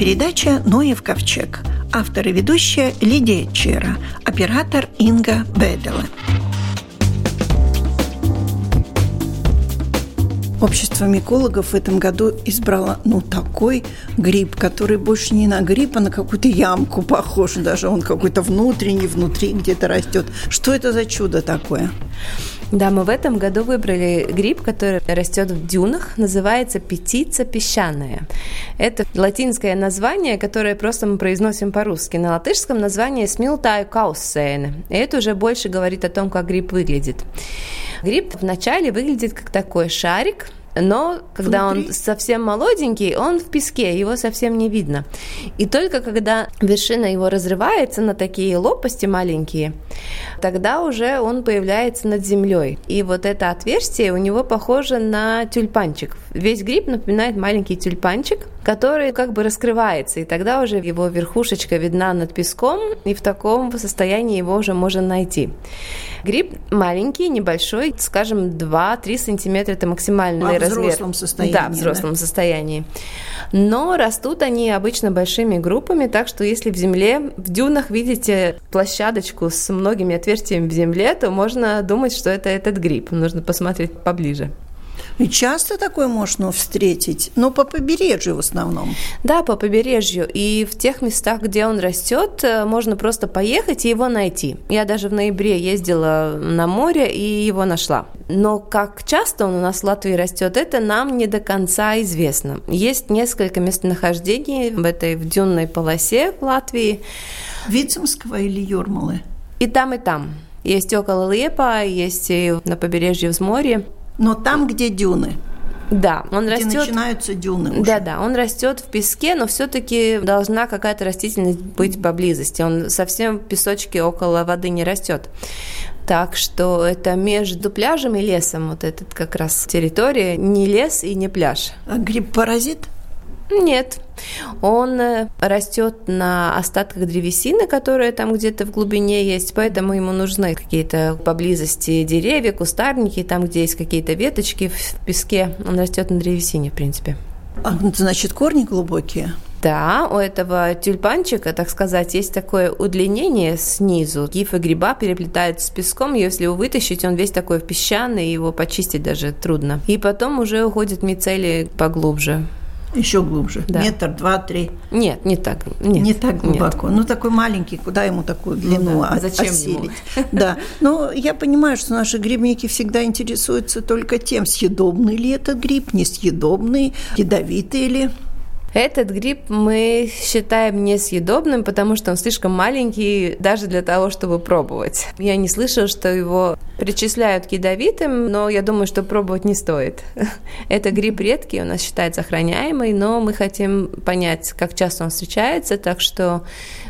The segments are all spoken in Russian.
передача «Ноев ковчег». Автор и ведущая Лидия Чера, оператор Инга Бедела. Общество микологов в этом году избрало, ну, такой гриб, который больше не на гриб, а на какую-то ямку похож. Даже он какой-то внутренний, внутри где-то растет. Что это за чудо такое? Да, мы в этом году выбрали гриб, который растет в дюнах, называется петица песчаная. Это латинское название, которое просто мы произносим по-русски. На латышском название смилтаю каусейна. И это уже больше говорит о том, как гриб выглядит. Гриб вначале выглядит как такой шарик, но когда Внутри? он совсем молоденький, он в песке, его совсем не видно. И только когда вершина его разрывается на такие лопасти маленькие, тогда уже он появляется над землей. И вот это отверстие у него похоже на тюльпанчик. Весь гриб напоминает маленький тюльпанчик, который как бы раскрывается, и тогда уже его верхушечка видна над песком, и в таком состоянии его уже можно найти. Гриб маленький, небольшой, скажем, 2-3 сантиметра – это максимальный а размер. в взрослом состоянии. Да, в взрослом да? состоянии. Но растут они обычно большими группами, так что если в земле, в дюнах видите площадочку с многими отверстиями в земле, то можно думать, что это этот гриб. Нужно посмотреть поближе. И часто такое можно встретить, но по побережью в основном. Да, по побережью. И в тех местах, где он растет, э, можно просто поехать и его найти. Я даже в ноябре ездила на море и его нашла. Но как часто он у нас в Латвии растет, это нам не до конца известно. Есть несколько местонахождений в этой в дюнной полосе в Латвии. Вицемского или Юрмалы? И там, и там. Есть около Лепа, есть и на побережье Взморье но там, где дюны. Да, он где растет. начинаются дюны. Уже. Да, да, он растет в песке, но все-таки должна какая-то растительность быть поблизости. Он совсем в песочке около воды не растет. Так что это между пляжем и лесом, вот этот как раз территория, не лес и не пляж. А гриб-паразит? Нет. Он э, растет на остатках древесины, которая там где-то в глубине есть, поэтому ему нужны какие-то поблизости деревья, кустарники, там, где есть какие-то веточки в песке. Он растет на древесине, в принципе. А, значит, корни глубокие? Да, у этого тюльпанчика, так сказать, есть такое удлинение снизу. Гифы гриба переплетают с песком, если его вытащить, он весь такой песчаный, его почистить даже трудно. И потом уже уходят мицелии поглубже. Еще глубже. Да. Метр, два, три. Нет, не так. Нет, не так глубоко. Нет. Ну, такой маленький, куда ему такую длину ну, да. Зачем осилить? Ему? Да. Но я понимаю, что наши грибники всегда интересуются только тем, съедобный ли этот гриб, несъедобный, ядовитый ли. Этот гриб мы считаем несъедобным, потому что он слишком маленький даже для того, чтобы пробовать. Я не слышала, что его причисляют к ядовитым, но я думаю, что пробовать не стоит. Это гриб редкий, у нас считается охраняемый, но мы хотим понять, как часто он встречается, так что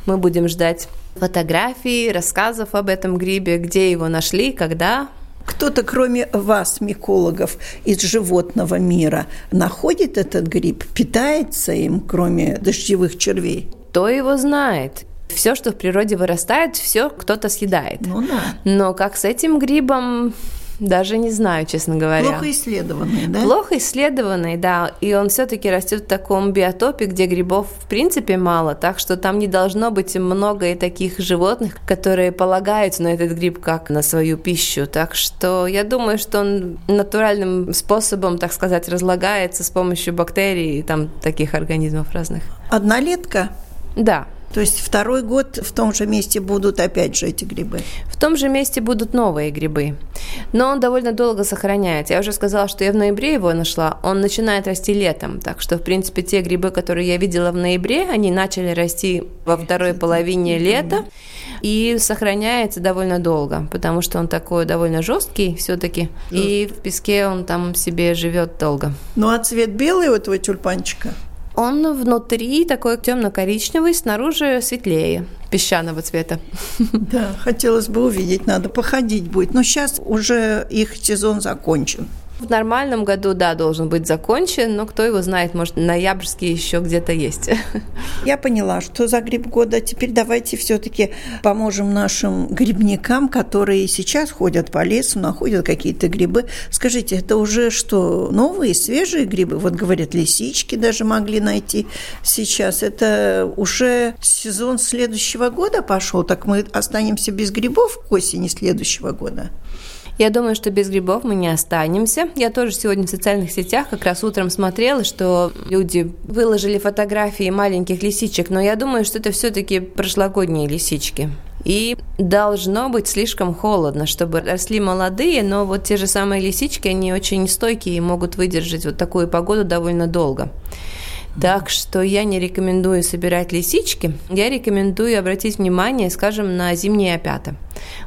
мы будем ждать фотографий, рассказов об этом грибе, где его нашли, когда, кто-то, кроме вас, микологов из животного мира, находит этот гриб, питается им, кроме дождевых червей? Кто его знает? Все, что в природе вырастает, все кто-то съедает. Ну да. Но как с этим грибом, даже не знаю, честно говоря. Плохо исследованный, да? Плохо исследованный, да. И он все-таки растет в таком биотопе, где грибов в принципе мало, так что там не должно быть много и таких животных, которые полагаются на этот гриб как на свою пищу. Так что я думаю, что он натуральным способом, так сказать, разлагается с помощью бактерий и там таких организмов разных. Однолетка? Да. То есть второй год в том же месте будут опять же эти грибы? В том же месте будут новые грибы. Но он довольно долго сохраняется. Я уже сказала, что я в ноябре его нашла. Он начинает расти летом. Так что, в принципе, те грибы, которые я видела в ноябре, они начали расти во второй половине лета и сохраняется довольно долго, потому что он такой довольно жесткий все-таки, и в песке он там себе живет долго. Ну а цвет белый у этого тюльпанчика? Он внутри такой темно-коричневый, снаружи светлее. песчаного цвета. Да, хотелось бы увидеть, надо походить будет. Но сейчас уже их сезон закончен. В нормальном году, да, должен быть закончен, но кто его знает, может, ноябрьский еще где-то есть. Я поняла, что за гриб года. Теперь давайте все-таки поможем нашим грибникам, которые сейчас ходят по лесу, находят какие-то грибы. Скажите, это уже что, новые, свежие грибы? Вот говорят, лисички даже могли найти сейчас. Это уже сезон следующего года пошел, так мы останемся без грибов к осени следующего года? Я думаю, что без грибов мы не останемся. Я тоже сегодня в социальных сетях как раз утром смотрела, что люди выложили фотографии маленьких лисичек, но я думаю, что это все-таки прошлогодние лисички. И должно быть слишком холодно, чтобы росли молодые, но вот те же самые лисички, они очень стойкие и могут выдержать вот такую погоду довольно долго. Так что я не рекомендую собирать лисички. Я рекомендую обратить внимание, скажем, на зимние опята.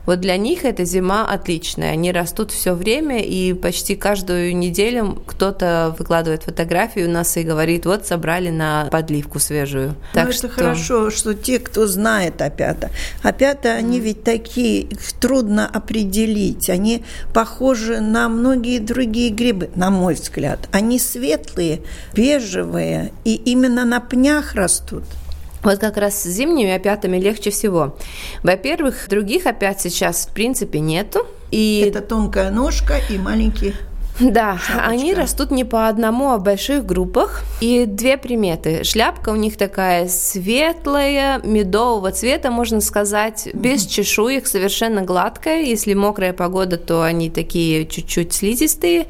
Вот для них эта зима отличная. Они растут все время, и почти каждую неделю кто-то выкладывает фотографию у нас и говорит, вот собрали на подливку свежую. Ну, так это что... хорошо, что те, кто знает опята. Опята, они ведь такие, их трудно определить. Они похожи на многие другие грибы, на мой взгляд. Они светлые, бежевые, и именно на пнях растут. Вот как раз с зимними опятами легче всего. Во-первых, других опят сейчас в принципе нету. И... Это тонкая ножка и маленькие да, Шапочка. они растут не по одному, а в больших группах. И две приметы. Шляпка у них такая светлая, медового цвета, можно сказать, без чешуек, совершенно гладкая. Если мокрая погода, то они такие чуть-чуть слизистые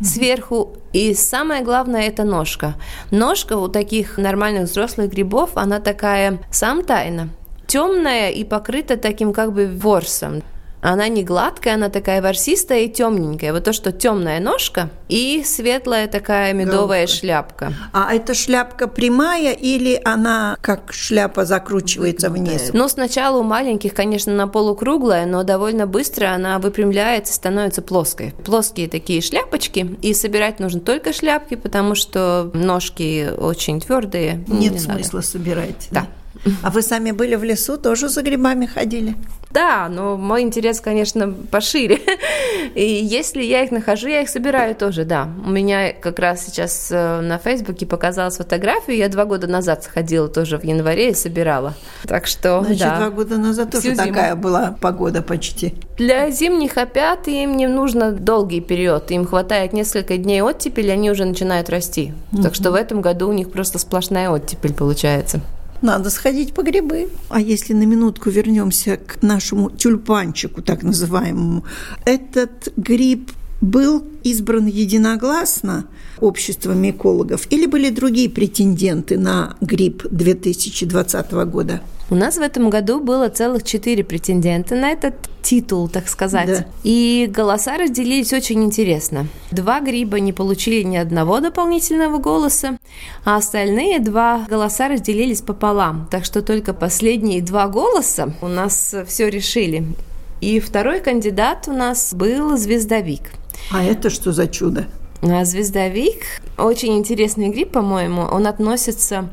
сверху. И самое главное – это ножка. Ножка у таких нормальных взрослых грибов, она такая сам тайна темная и покрыта таким как бы ворсом. Она не гладкая, она такая ворсистая и темненькая. Вот то, что темная ножка и светлая такая медовая Головка. шляпка. А эта шляпка прямая или она как шляпа закручивается вниз? Ну, сначала у маленьких, конечно, она полукруглая, но довольно быстро она выпрямляется, становится плоской. Плоские такие шляпочки, и собирать нужно только шляпки, потому что ножки очень твердые. Нет не смысла надо. собирать. Да. А вы сами были в лесу, тоже за грибами ходили? Да, но мой интерес, конечно, пошире. И если я их нахожу, я их собираю тоже, да. У меня как раз сейчас э, на Фейсбуке показалась фотография, я два года назад сходила тоже в январе и собирала. Так что, Значит, да. два года назад тоже Всю такая зиму. была погода почти. Для зимних опят им не нужно долгий период. Им хватает несколько дней оттепели, они уже начинают расти. Так что в этом году у них просто сплошная оттепель получается. Надо сходить по грибы. А если на минутку вернемся к нашему тюльпанчику, так называемому, этот гриб был избран единогласно обществом экологов или были другие претенденты на гриб 2020 года? У нас в этом году было целых четыре претендента на этот титул, так сказать. Да. И голоса разделились очень интересно. Два гриба не получили ни одного дополнительного голоса, а остальные два голоса разделились пополам. Так что только последние два голоса у нас все решили. И второй кандидат у нас был «Звездовик». А это что за чудо? А «Звездовик» – очень интересный гриб, по-моему. Он относится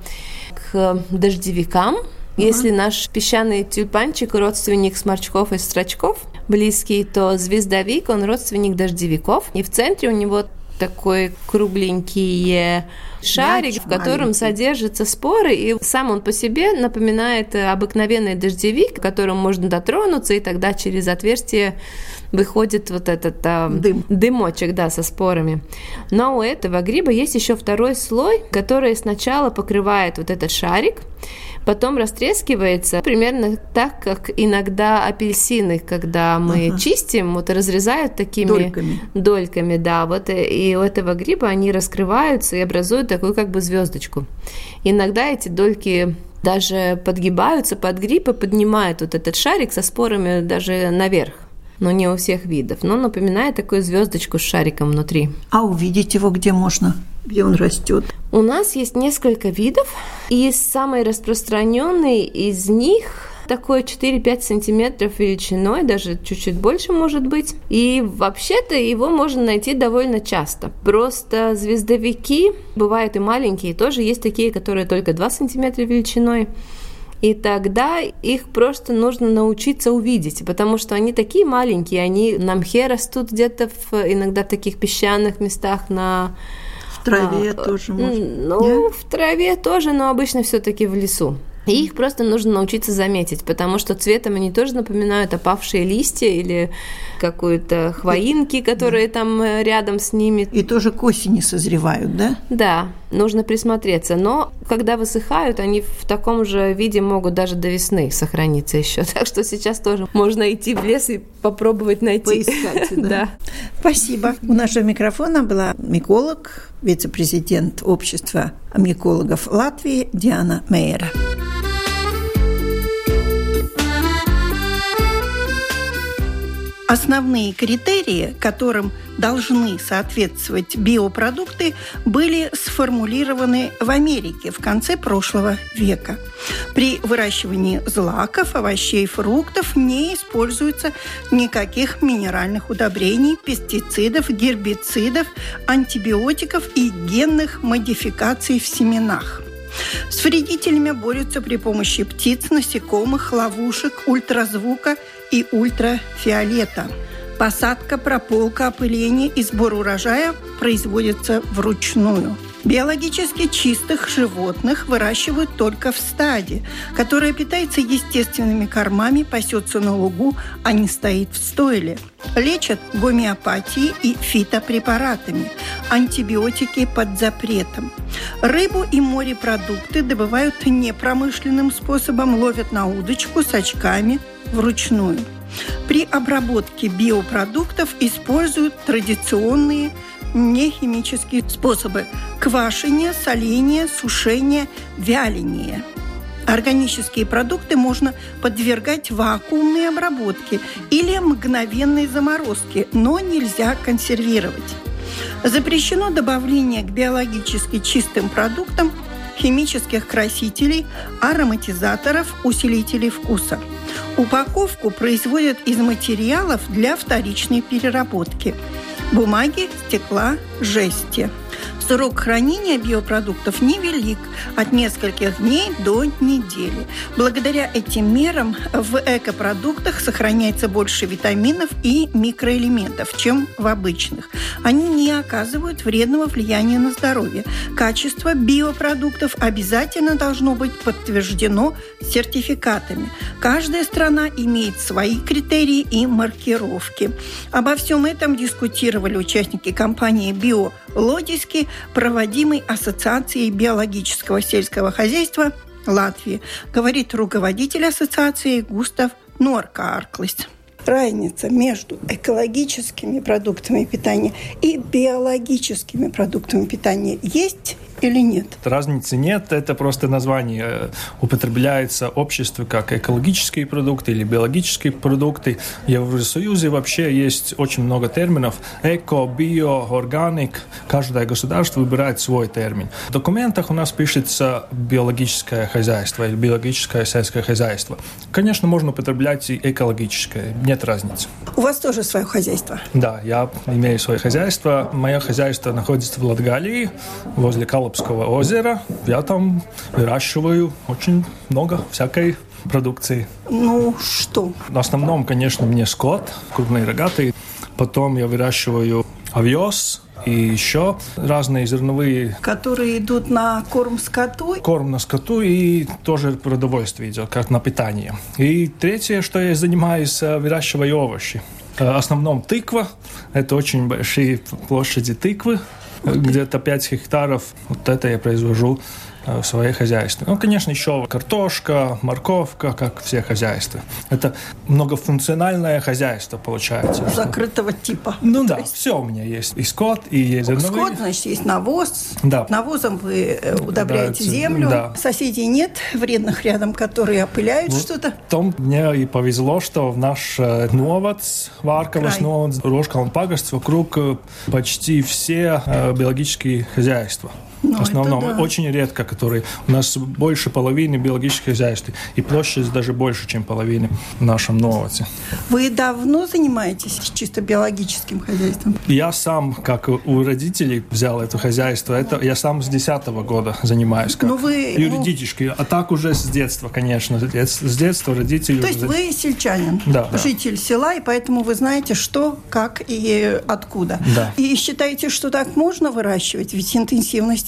к дождевикам – если наш песчаный тюльпанчик родственник сморчков и строчков близкий, то звездовик, он родственник дождевиков. И в центре у него такой кругленький шарик, в котором содержатся споры, и сам он по себе напоминает обыкновенный дождевик, к которому можно дотронуться, и тогда через отверстие выходит вот этот а, Дым. дымочек, да, со спорами. Но у этого гриба есть еще второй слой, который сначала покрывает вот этот шарик, потом растрескивается примерно так, как иногда апельсины, когда мы ага. чистим, вот разрезают такими дольками. дольками, да, вот э, и у этого гриба они раскрываются и образуют такую как бы звездочку. Иногда эти дольки даже подгибаются под гриб и поднимают вот этот шарик со спорами даже наверх но не у всех видов. Но напоминает такую звездочку с шариком внутри. А увидеть его где можно? Где он растет? У нас есть несколько видов, и самый распространенный из них такой 4-5 сантиметров величиной, даже чуть-чуть больше может быть. И вообще-то его можно найти довольно часто. Просто звездовики бывают и маленькие, тоже есть такие, которые только 2 сантиметра величиной. И тогда их просто нужно научиться увидеть, потому что они такие маленькие, они на мхе растут где-то в, иногда в таких песчаных местах на в траве а, тоже можно. Ну, Нет? в траве тоже, но обычно все-таки в лесу. И их просто нужно научиться заметить, потому что цветом они тоже напоминают опавшие листья или какую-то хвоинки, которые да. там э, рядом с ними. И тоже к осени созревают, да? Да, нужно присмотреться. Но когда высыхают, они в таком же виде могут даже до весны сохраниться еще. Так что сейчас тоже можно идти в лес и попробовать найти. Поискать, да. да. Спасибо. У нашего микрофона была миколог, вице-президент общества микологов Латвии Диана Мейера. Основные критерии, которым должны соответствовать биопродукты, были сформулированы в Америке в конце прошлого века. При выращивании злаков, овощей, фруктов не используется никаких минеральных удобрений, пестицидов, гербицидов, антибиотиков и генных модификаций в семенах. С вредителями борются при помощи птиц, насекомых, ловушек, ультразвука и ультрафиолета. Посадка, прополка, опыление и сбор урожая производятся вручную. Биологически чистых животных выращивают только в стаде, которое питается естественными кормами, пасется на лугу, а не стоит в стойле. Лечат гомеопатией и фитопрепаратами. Антибиотики под запретом. Рыбу и морепродукты добывают непромышленным способом, ловят на удочку с очками вручную. При обработке биопродуктов используют традиционные нехимические способы – квашения, соления, сушения, вяления. Органические продукты можно подвергать вакуумной обработке или мгновенной заморозке, но нельзя консервировать. Запрещено добавление к биологически чистым продуктам химических красителей, ароматизаторов, усилителей вкуса. Упаковку производят из материалов для вторичной переработки – бумаги, стекла, жести – Срок хранения биопродуктов невелик – от нескольких дней до недели. Благодаря этим мерам в экопродуктах сохраняется больше витаминов и микроэлементов, чем в обычных. Они не оказывают вредного влияния на здоровье. Качество биопродуктов обязательно должно быть подтверждено сертификатами. Каждая страна имеет свои критерии и маркировки. Обо всем этом дискутировали участники компании «Биолодиски», проводимой Ассоциацией биологического сельского хозяйства Латвии, говорит руководитель ассоциации Густав Норкарклис разница между экологическими продуктами питания и биологическими продуктами питания есть или нет? Разницы нет, это просто название э, употребляется обществу как экологические продукты или биологические продукты. В Евросоюзе вообще есть очень много терминов. Эко, био, органик. Каждое государство выбирает свой термин. В документах у нас пишется биологическое хозяйство или биологическое сельское хозяйство. Конечно, можно употреблять и экологическое, нет разницы. У вас тоже свое хозяйство? Да, я имею свое хозяйство. Мое хозяйство находится в Латгалии, возле Калаб Калупского озера. Я там выращиваю очень много всякой продукции. Ну, что? В основном, конечно, мне скот, крупный рогатый. Потом я выращиваю овес, и еще разные зерновые. Которые идут на корм скоту? Корм на скоту и тоже продовольствие идет, как на питание. И третье, что я занимаюсь, э, выращиваю овощи. В основном тыква. Это очень большие площади тыквы где-то 5 гектаров. Вот это я произвожу в своей хозяйстве. Ну, конечно, еще картошка, морковка, как все хозяйства. Это многофункциональное хозяйство получается. Закрытого типа. Ну да, все у меня есть. И скот, и есть зерновые. Скот, значит, есть навоз. Да. Навозом вы э, удобряете землю. Да. Соседей нет вредных рядом, которые опыляют вот что-то. Том мне и повезло, что в наш э, новац, Варковас новац, Рожкалн пагоsts, вокруг почти все биологические хозяйства. Ну, в основном. Да. Очень редко которые у нас больше половины биологических хозяйств, и площадь даже больше, чем половины в нашем Новоте. Вы давно занимаетесь чисто биологическим хозяйством? Я сам, как у родителей, взял это хозяйство. Это я сам с 10 года занимаюсь как ну, вы, юридически, ну... а так уже с детства, конечно, с детства родители. То есть вы сельчанин, да, житель да. села, и поэтому вы знаете, что, как и откуда. Да. И считаете, что так можно выращивать? Ведь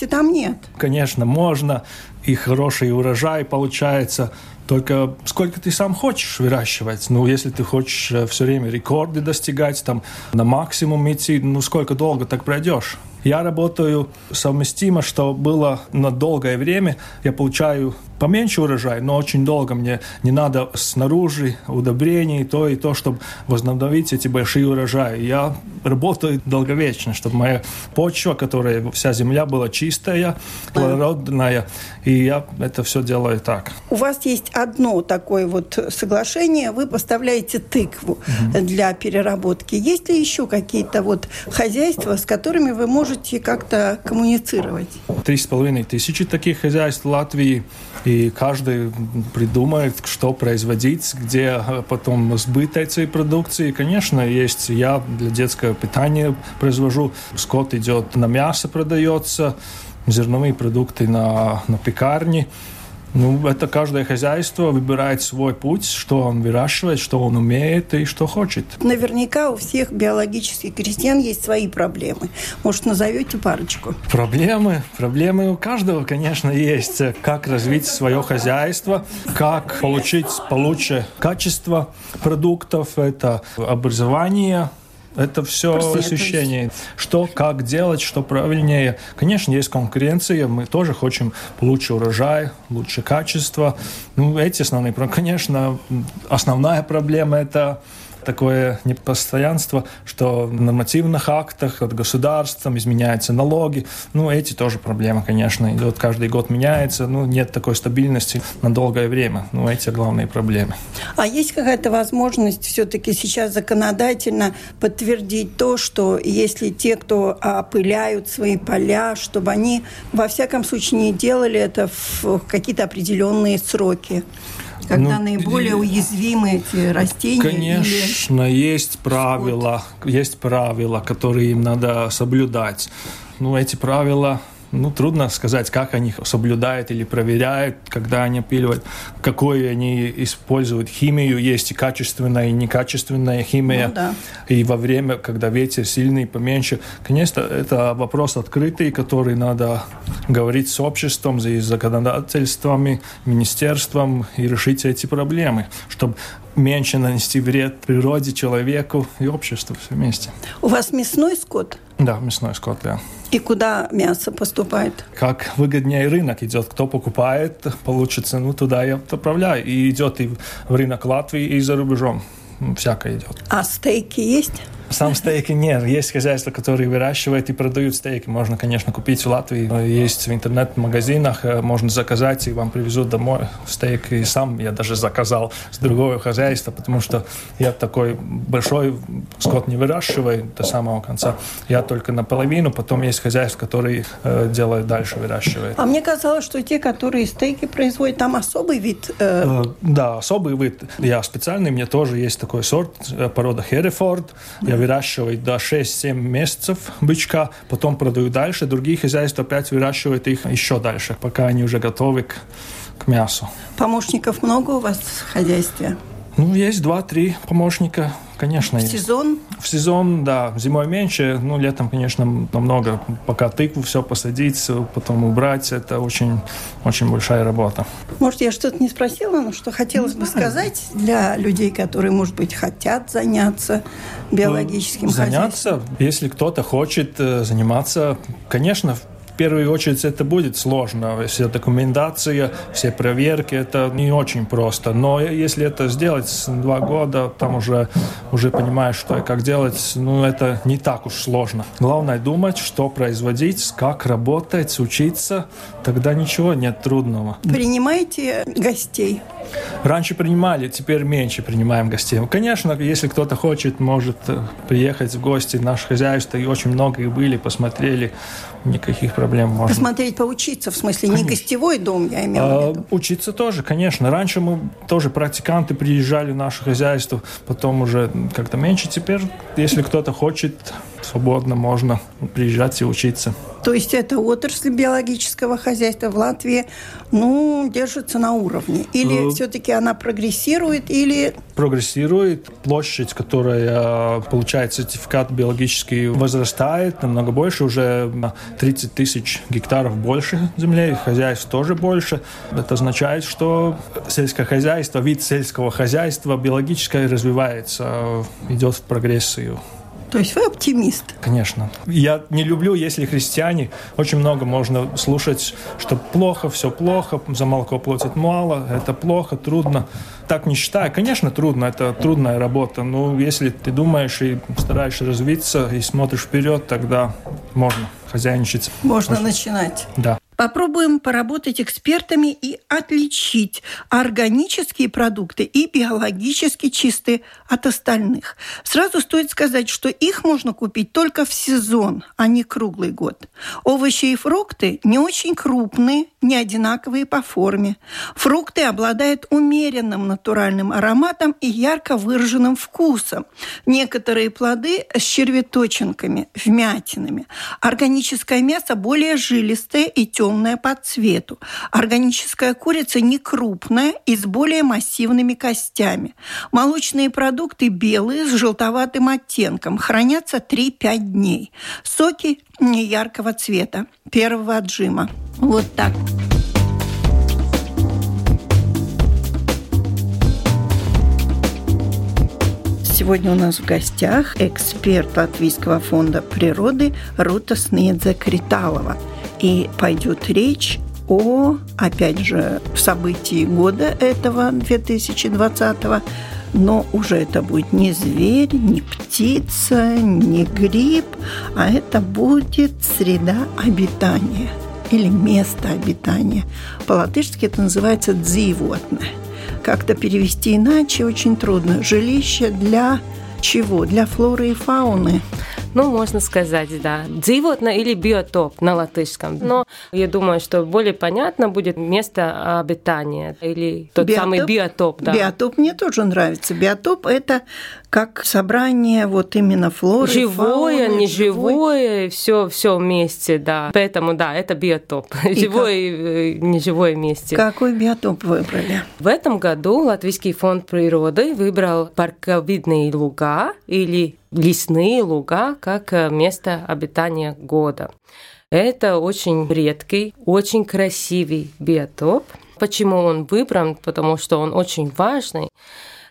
интенсивности там нет. Конечно, можно. И хороший урожай получается. Только сколько ты сам хочешь выращивать? Ну, если ты хочешь э, все время рекорды достигать, там, на максимум идти, ну, сколько долго так пройдешь? Я работаю совместимо, что было на долгое время. Я получаю поменьше урожай, но очень долго мне не надо снаружи удобрений, то и то, чтобы возобновить эти большие урожаи. Я работаю долговечно, чтобы моя почва, которая вся земля была чистая, плодородная, и я это все делаю так. У вас есть одно такое вот соглашение, вы поставляете тыкву угу. для переработки. Есть ли еще какие-то вот хозяйства, с которыми вы можете как-то коммуницировать? Три с половиной тысячи таких хозяйств в Латвии и каждый придумает, что производить, где потом сбыт этой продукции. Конечно, есть я для детского питания произвожу, скот идет на мясо продается, зерновые продукты на, на пекарни. Ну, это каждое хозяйство выбирает свой путь, что он выращивает, что он умеет и что хочет. Наверняка у всех биологических крестьян есть свои проблемы. Может, назовете парочку? Проблемы? Проблемы у каждого, конечно, есть. Как развить свое хозяйство, как получить получше качество продуктов, это образование, это все ощущение. Что, как делать, что правильнее. Конечно, есть конкуренция. Мы тоже хотим лучше урожай, лучше качество. Ну, эти основные. Конечно, основная проблема – это такое непостоянство, что в нормативных актах от государства изменяются налоги. Ну, эти тоже проблемы, конечно, идет каждый год меняется. Ну, нет такой стабильности на долгое время. Ну, эти главные проблемы. А есть какая-то возможность все-таки сейчас законодательно подтвердить то, что если те, кто опыляют свои поля, чтобы они во всяком случае не делали это в какие-то определенные сроки? Когда ну, наиболее уязвимы эти растения? Конечно, или... есть правила, есть правила, которые им надо соблюдать. Ну, эти правила ну, трудно сказать, как они соблюдают или проверяют, когда они опиливают, какую они используют химию. Есть и качественная, и некачественная химия. Ну, да. И во время, когда ветер сильный, поменьше. Конечно, это вопрос открытый, который надо говорить с обществом, с законодательствами, министерством и решить эти проблемы, чтобы меньше нанести вред природе, человеку и обществу все вместе. У вас мясной скот? Да, мясной скот, да. И куда мясо поступает? Как выгоднее рынок идет. Кто покупает, получит цену, туда и отправляю. И идет и в рынок Латвии, и за рубежом. Всякое идет. А стейки есть? Сам стейки нет. Есть хозяйства, которые выращивают и продают стейки. Можно, конечно, купить в Латвии. Есть в интернет-магазинах, э, можно заказать, и вам привезут домой стейк. И сам я даже заказал с другого хозяйства, потому что я такой большой скот не выращиваю до самого конца. Я только наполовину, потом есть хозяйство, которые э, делают дальше, выращивают. А мне казалось, что те, которые стейки производят, там особый вид. Э... Э, да, особый вид. Я специальный, мне тоже есть такой сорт, порода Херефорд. Я выращивают до 6-7 месяцев бычка, потом продают дальше. Другие хозяйства опять выращивают их еще дальше, пока они уже готовы к, к мясу. Помощников много у вас в хозяйстве? Ну, есть два-три помощника, конечно. В есть. сезон? В сезон, да. Зимой меньше, ну, летом, конечно, намного. Пока тыкву все посадить, потом убрать, это очень, очень большая работа. Может, я что-то не спросила, но что хотелось бы сказать для людей, которые, может быть, хотят заняться биологическим ну, заняться, хозяйством? если кто-то хочет э, заниматься, конечно, в первую очередь это будет сложно. Вся документация, все проверки, это не очень просто. Но если это сделать два года, там уже, уже понимаешь, что и как делать, ну, это не так уж сложно. Главное думать, что производить, как работать, учиться, тогда ничего нет трудного. Принимаете гостей? Раньше принимали, теперь меньше принимаем гостей. Конечно, если кто-то хочет, может э, приехать в гости в наше хозяйство, и очень много их были, посмотрели, никаких проблем проблем можно. Посмотреть, поучиться, в смысле, конечно. не гостевой дом, я имею в виду. А, учиться тоже, конечно. Раньше мы тоже практиканты приезжали в наше хозяйство, потом уже как-то меньше. Теперь, если кто-то хочет, свободно можно приезжать и учиться. То есть эта отрасль биологического хозяйства в Латвии, ну, держится на уровне? Или ну, все-таки она прогрессирует, или... Прогрессирует. Площадь, которая получает сертификат биологический, возрастает намного больше, уже на 30 тысяч гектаров больше земли, хозяйств тоже больше. Это означает, что сельское хозяйство, вид сельского хозяйства биологическое развивается, идет в прогрессию. То есть вы оптимист? Конечно. Я не люблю, если христиане, очень много можно слушать, что плохо, все плохо, за молоко платят мало, это плохо, трудно. Так не считаю. Конечно, трудно, это трудная работа, но если ты думаешь и стараешься развиться и смотришь вперед, тогда можно хозяйничать. Можно, можно. начинать. Да. Попробуем поработать экспертами и отличить органические продукты и биологически чистые от остальных. Сразу стоит сказать, что их можно купить только в сезон, а не круглый год. Овощи и фрукты не очень крупные, не одинаковые по форме. Фрукты обладают умеренным натуральным ароматом и ярко выраженным вкусом. Некоторые плоды с червяточинками, вмятинами. Органическое мясо более жилистое и темное по цвету. Органическая курица не крупная и с более массивными костями. Молочные продукты белые с желтоватым оттенком. Хранятся 3-5 дней. Соки не яркого цвета. Первого отжима. Вот так. Сегодня у нас в гостях эксперт Латвийского фонда природы Рута Снедзе Криталова – и пойдет речь о, опять же, событии года этого, 2020 но уже это будет не зверь, не птица, не гриб, а это будет среда обитания или место обитания. По-латышски это называется «дзивотное». Как-то перевести иначе очень трудно. Жилище для чего? Для флоры и фауны. Ну, можно сказать, да. Dzīvotne или биотоп на латышском. Но я думаю, что более понятно будет место обитания или тот биотоп, самый биотоп. Да. Биотоп мне тоже нравится. Биотоп – это как собрание вот именно флоры, Живое, фауны, неживое, все, все вместе, да. Поэтому, да, это биотоп. И Живое и э, неживое вместе. Какой биотоп выбрали? В этом году Латвийский фонд природы выбрал парковидные луга или лесные луга как э, место обитания года. Это очень редкий, очень красивый биотоп. Почему он выбран? Потому что он очень важный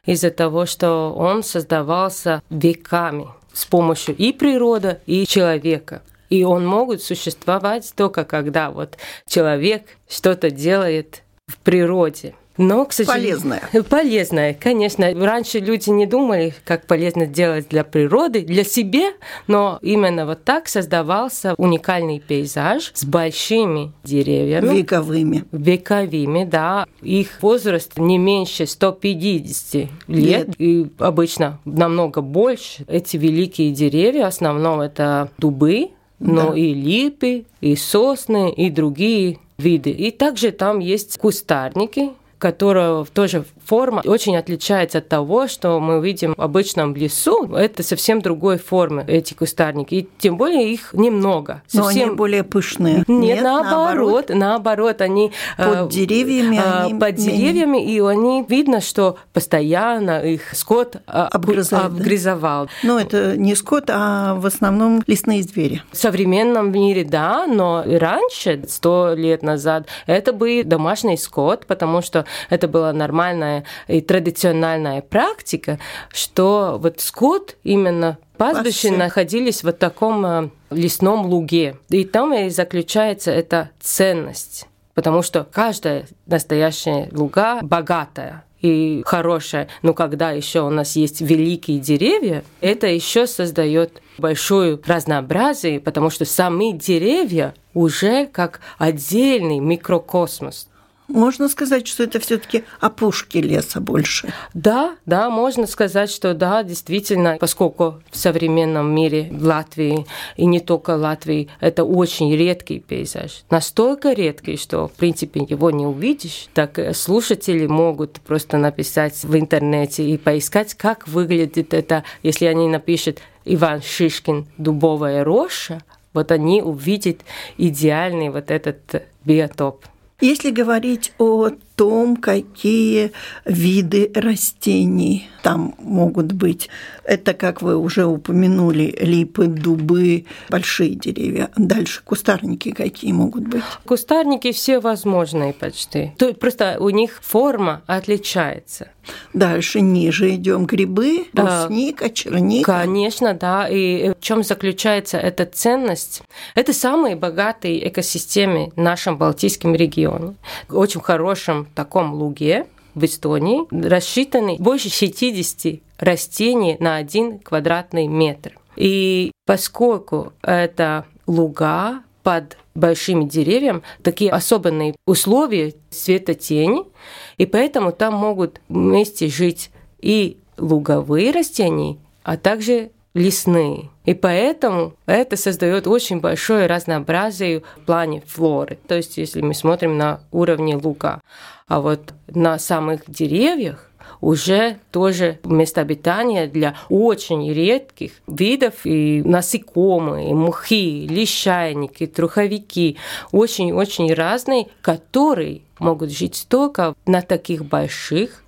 из-за того, что он создавался веками с помощью и природы, и человека. И он могут существовать только когда вот человек что-то делает в природе. Но, к сожалению, полезное. Полезное, конечно. Раньше люди не думали, как полезно делать для природы, для себя, но именно вот так создавался уникальный пейзаж с большими деревьями. Вековыми. Вековыми, да. Их возраст не меньше 150 лет, лет. и обычно намного больше. Эти великие деревья, в основном это дубы, но да. и липы, и сосны, и другие виды. И также там есть кустарники, которая тоже форма очень отличается от того, что мы видим в обычном лесу. Это совсем другой формы, эти кустарники. И тем более их немного. Но совсем... они более пышные. Нет, Нет наоборот, наоборот, наоборот, они под э, деревьями, э, они под деревьями, и они видно, что постоянно их скот э, Обгрызает, обгрызовал. Да? Но это не скот, а в основном лесные звери. В современном мире, да, но раньше, сто лет назад, это был домашний скот, потому что это была нормальная и традиционная практика, что вот скот именно пастбище находились в вот таком э, лесном луге. И там и заключается эта ценность. Потому что каждая настоящая луга богатая и хорошая. Но когда еще у нас есть великие деревья, это еще создает большое разнообразие, потому что сами деревья уже как отдельный микрокосмос. Можно сказать, что это все-таки опушки леса больше. Да, да, можно сказать, что да, действительно, поскольку в современном мире в Латвии и не только Латвии это очень редкий пейзаж, настолько редкий, что в принципе его не увидишь, так слушатели могут просто написать в интернете и поискать, как выглядит это, если они напишут Иван Шишкин «Дубовая роща», вот они увидят идеальный вот этот биотоп. Если говорить о том, какие виды растений там могут быть, это, как вы уже упомянули, липы, дубы, большие деревья. Дальше кустарники какие могут быть? Кустарники все возможные почти. То просто у них форма отличается. Дальше ниже идем грибы, брусника, черника. Конечно, да. И в чем заключается эта ценность? Это самые богатые экосистемы в нашем Балтийском регионе. Очень хорошем таком луге в Эстонии рассчитаны больше 60 растений на один квадратный метр. И поскольку это луга под большими деревьями, такие особенные условия светотени, и поэтому там могут вместе жить и луговые растения, а также лесные. И поэтому это создает очень большое разнообразие в плане флоры. То есть, если мы смотрим на уровне лука, а вот на самых деревьях уже тоже место обитания для очень редких видов и насекомые, и мухи, лишайники, труховики, очень-очень разные, которые могут жить только на таких больших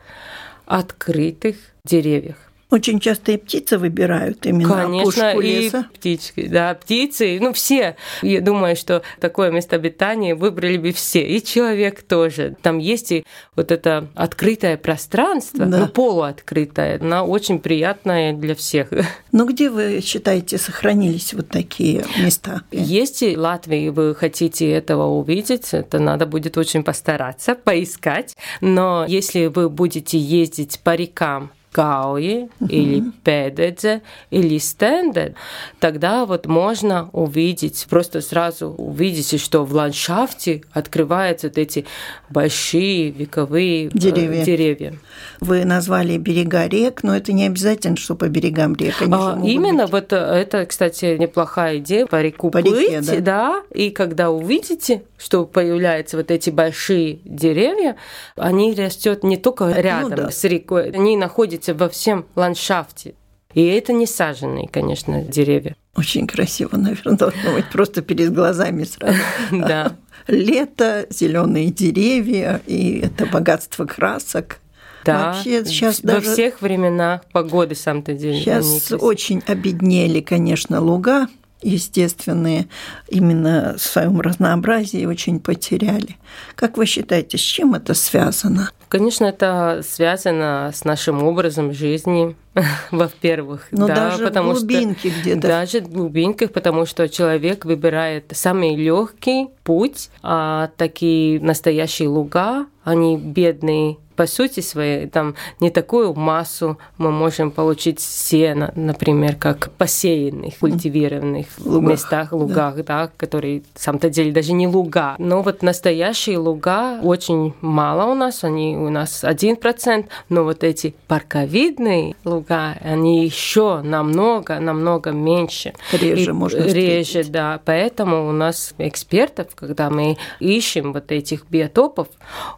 открытых деревьях. Очень часто и птицы выбирают именно Конечно, опушку леса. и птички, да, птицы, ну все. Я думаю, что такое место обитания выбрали бы все, и человек тоже. Там есть и вот это открытое пространство, да. ну полуоткрытое, оно очень приятное для всех. Ну где вы считаете сохранились вот такие места? Если Латвии вы хотите этого увидеть, это надо будет очень постараться, поискать. Но если вы будете ездить по рекам Гауи или Педедзе или Стендер, тогда вот можно увидеть, просто сразу увидите, что в ландшафте открываются вот эти большие вековые э, деревья. деревья. Вы назвали берега рек, но это не обязательно, что по берегам рек. Они а, именно, быть. вот э, это, кстати, неплохая идея, по реку по плыть, реке, да? да, и когда увидите, что появляются вот эти большие деревья, они растут не только ну рядом ну, да. с рекой, они находятся во всем ландшафте. И это не саженные, конечно, деревья. Очень красиво, наверное, должно быть просто перед глазами сразу. Да. Лето, зеленые деревья, и это богатство красок. Да, Вообще, сейчас во даже... всех временах погоды сам-то день. Сейчас очень обеднели, конечно, луга естественные именно в своем разнообразии очень потеряли. Как вы считаете, с чем это связано? Конечно, это связано с нашим образом жизни, во-первых. Но да, даже потому в глубинке где-то. Даже в глубинках, потому что человек выбирает самый легкий путь, а такие настоящие луга, они бедные по сути своей, там не такую массу мы можем получить сена, например, как посеянных, культивированных лугах, местах, лугах, да. да, которые, в самом-то деле, даже не луга. Но вот настоящие луга очень мало у нас, они у нас один процент, но вот эти парковидные луга, они еще намного, намного меньше. Реже, И можно Реже, встретить. да. Поэтому у нас экспертов, когда мы ищем вот этих биотопов,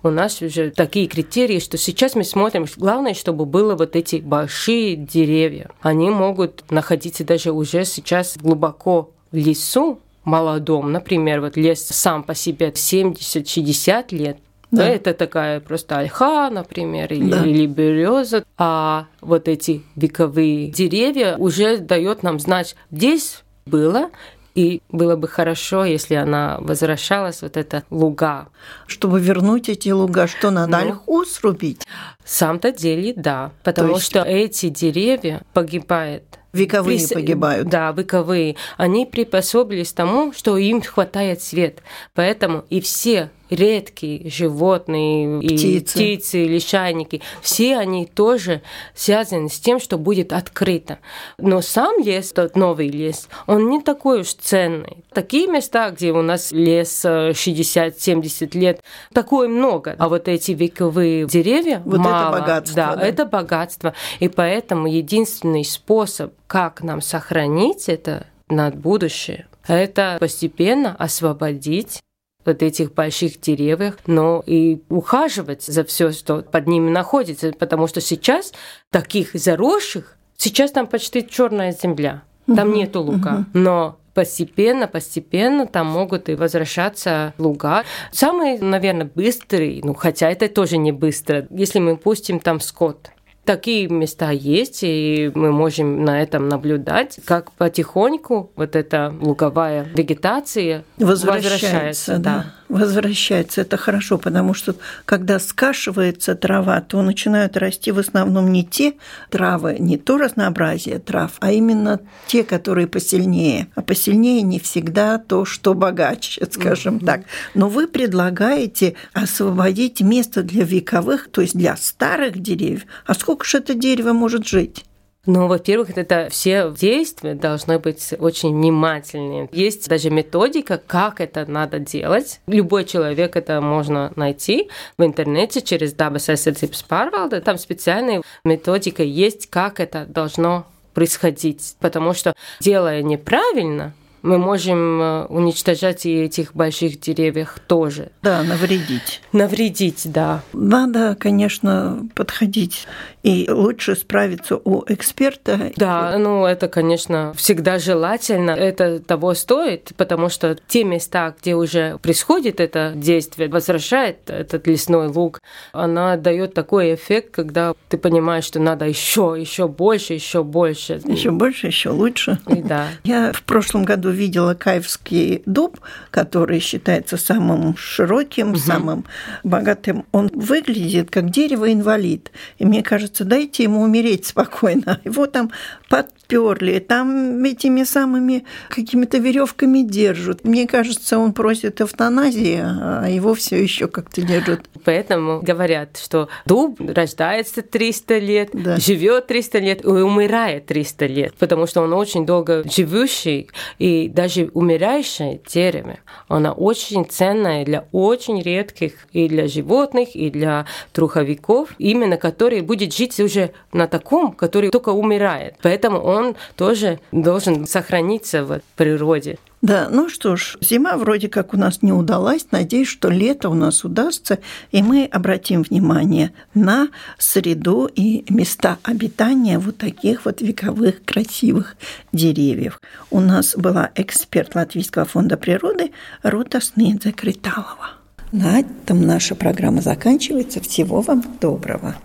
у нас уже такие критерии, что сейчас мы смотрим, главное, чтобы было вот эти большие деревья. Они могут находиться даже уже сейчас глубоко в лесу, молодом. Например, вот лес сам по себе 70-60 лет, да. да, это такая просто ольха, например, или, да. или береза. А вот эти вековые деревья уже дает нам знать, здесь было и было бы хорошо, если она возвращалась, вот эта луга. Чтобы вернуть эти луга, что надо ну, ольху срубить? Самом-то деле, да. Потому есть... что эти деревья погибают Вековые прис... погибают. Да, вековые. Они приспособились тому, что им хватает свет. Поэтому и все редкие животные, птицы. и птицы, лишайники, все они тоже связаны с тем, что будет открыто. Но сам лес, тот новый лес, он не такой уж ценный. Такие места, где у нас лес 60-70 э, лет, такое много. А вот эти вековые деревья вот мало. Это богатство. Да, да, это богатство. И поэтому единственный способ, как нам сохранить это на будущее, это постепенно освободить вот этих больших деревьях, но и ухаживать за все, что под ними находится, потому что сейчас таких заросших, сейчас там почти черная земля, там угу, нету лука, угу. но постепенно, постепенно там могут и возвращаться луга. Самый, наверное, быстрый, ну хотя это тоже не быстро, если мы пустим там скот, Такие места есть, и мы можем на этом наблюдать, как потихоньку вот эта луговая вегетация возвращается. возвращается да. да возвращается. Это хорошо, потому что когда скашивается трава, то начинают расти в основном не те травы, не то разнообразие трав, а именно те, которые посильнее. А посильнее не всегда то, что богаче, скажем так. Но вы предлагаете освободить место для вековых, то есть для старых деревьев. А сколько же это дерево может жить? Ну, во-первых, это все действия должны быть очень внимательными. Есть даже методика, как это надо делать. Любой человек это можно найти в интернете через aizsardzības pārvalde. Там специальная методика есть, как это должно происходить. Потому что делая неправильно, мы можем э, уничтожать и этих больших деревьев тоже. Да, навредить. Навредить, да. Надо, конечно, подходить и лучше справиться у эксперта. Да, ну это, конечно, всегда желательно. Это того стоит, потому что те места, где уже происходит это действие, возвращает этот лесной луг, она дает такой эффект, когда ты понимаешь, что надо еще, еще больше, еще больше. Еще больше, еще лучше. И да. Я в прошлом году видела Каевский дуб, который считается самым широким, угу. самым богатым. Он выглядит как дерево-инвалид. И мне кажется, дайте ему умереть спокойно. Его там подперли, там этими самыми какими-то веревками держат. Мне кажется, он просит эвтаназии, а его все еще как-то держат. Поэтому говорят, что дуб рождается 300 лет, да. живет 300 лет и умирает 300 лет, потому что он очень долго живущий, и даже умирающее дерево, оно очень ценное для очень редких и для животных, и для труховиков, именно которые будет жить уже на таком, который только умирает. Поэтому он тоже должен сохраниться в природе. Да, ну что ж, зима вроде как у нас не удалась. Надеюсь, что лето у нас удастся, и мы обратим внимание на среду и места обитания вот таких вот вековых красивых деревьев. У нас была эксперт Латвийского фонда природы Рута Снедзе Криталова. На этом наша программа заканчивается. Всего вам доброго.